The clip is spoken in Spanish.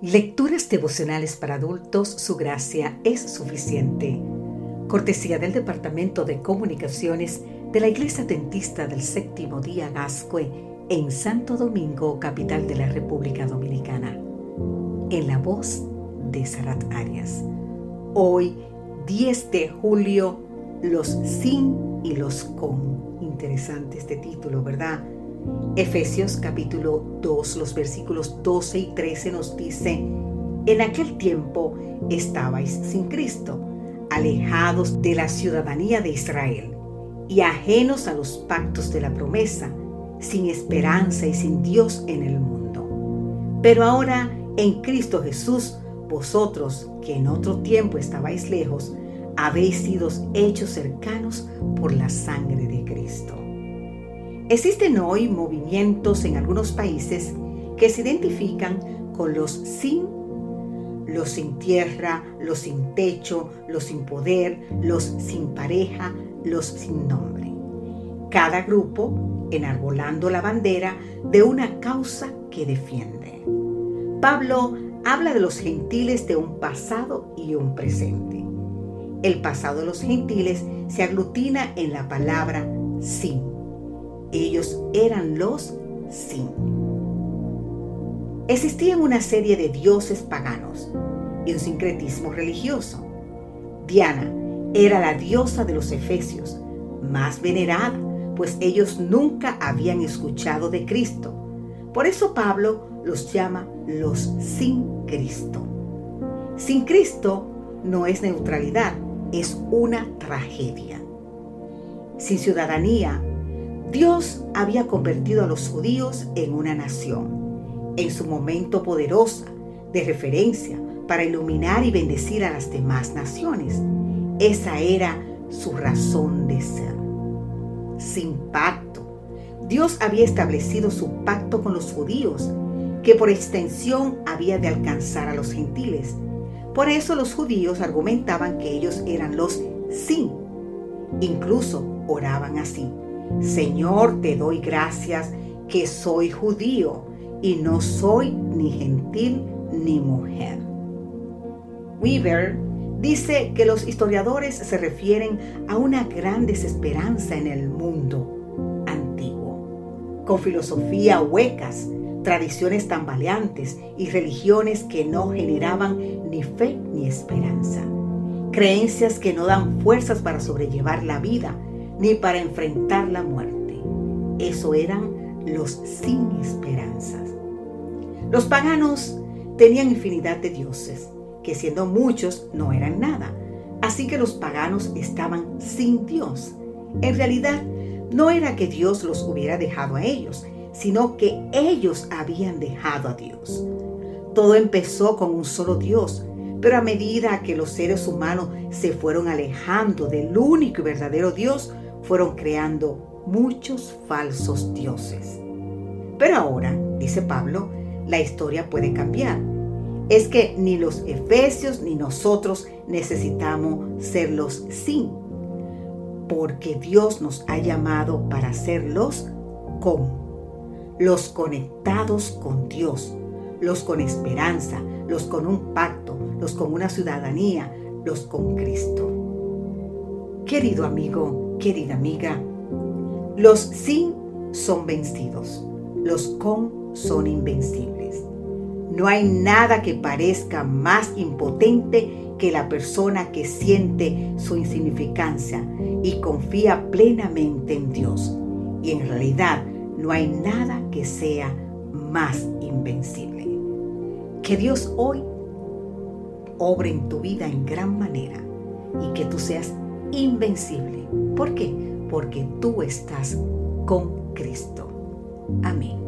Lecturas devocionales para adultos, su gracia es suficiente. Cortesía del Departamento de Comunicaciones de la Iglesia Dentista del Séptimo Día Gascue en Santo Domingo, capital de la República Dominicana. En la voz de Sarat Arias. Hoy, 10 de julio, los sin y los con. Interesante este título, ¿verdad? Efesios capítulo 2, los versículos 12 y 13 nos dice, en aquel tiempo estabais sin Cristo, alejados de la ciudadanía de Israel y ajenos a los pactos de la promesa, sin esperanza y sin Dios en el mundo. Pero ahora en Cristo Jesús, vosotros que en otro tiempo estabais lejos, habéis sido hechos cercanos por la sangre de Cristo. Existen hoy movimientos en algunos países que se identifican con los sin, los sin tierra, los sin techo, los sin poder, los sin pareja, los sin nombre. Cada grupo enarbolando la bandera de una causa que defiende. Pablo habla de los gentiles de un pasado y un presente. El pasado de los gentiles se aglutina en la palabra sin ellos eran los Sin. Existían una serie de dioses paganos y un sincretismo religioso. Diana era la diosa de los efesios, más venerada, pues ellos nunca habían escuchado de Cristo. Por eso Pablo los llama los sin Cristo. Sin Cristo no es neutralidad, es una tragedia. Sin ciudadanía Dios había convertido a los judíos en una nación, en su momento poderosa, de referencia, para iluminar y bendecir a las demás naciones. Esa era su razón de ser. Sin pacto, Dios había establecido su pacto con los judíos, que por extensión había de alcanzar a los gentiles. Por eso los judíos argumentaban que ellos eran los sin. Incluso oraban así. Señor, te doy gracias que soy judío y no soy ni gentil ni mujer. Weaver dice que los historiadores se refieren a una gran desesperanza en el mundo antiguo, con filosofía huecas, tradiciones tambaleantes y religiones que no generaban ni fe ni esperanza, creencias que no dan fuerzas para sobrellevar la vida ni para enfrentar la muerte. Eso eran los sin esperanzas. Los paganos tenían infinidad de dioses, que siendo muchos no eran nada. Así que los paganos estaban sin Dios. En realidad, no era que Dios los hubiera dejado a ellos, sino que ellos habían dejado a Dios. Todo empezó con un solo Dios, pero a medida que los seres humanos se fueron alejando del único y verdadero Dios, fueron creando muchos falsos dioses. Pero ahora, dice Pablo, la historia puede cambiar. Es que ni los efesios ni nosotros necesitamos ser los sin, porque Dios nos ha llamado para ser los con, los conectados con Dios, los con esperanza, los con un pacto, los con una ciudadanía, los con Cristo. Querido amigo, querida amiga, los sin son vencidos, los con son invencibles. No hay nada que parezca más impotente que la persona que siente su insignificancia y confía plenamente en Dios. Y en realidad no hay nada que sea más invencible. Que Dios hoy obre en tu vida en gran manera y que tú seas invencible. ¿Por qué? Porque tú estás con Cristo. Amén.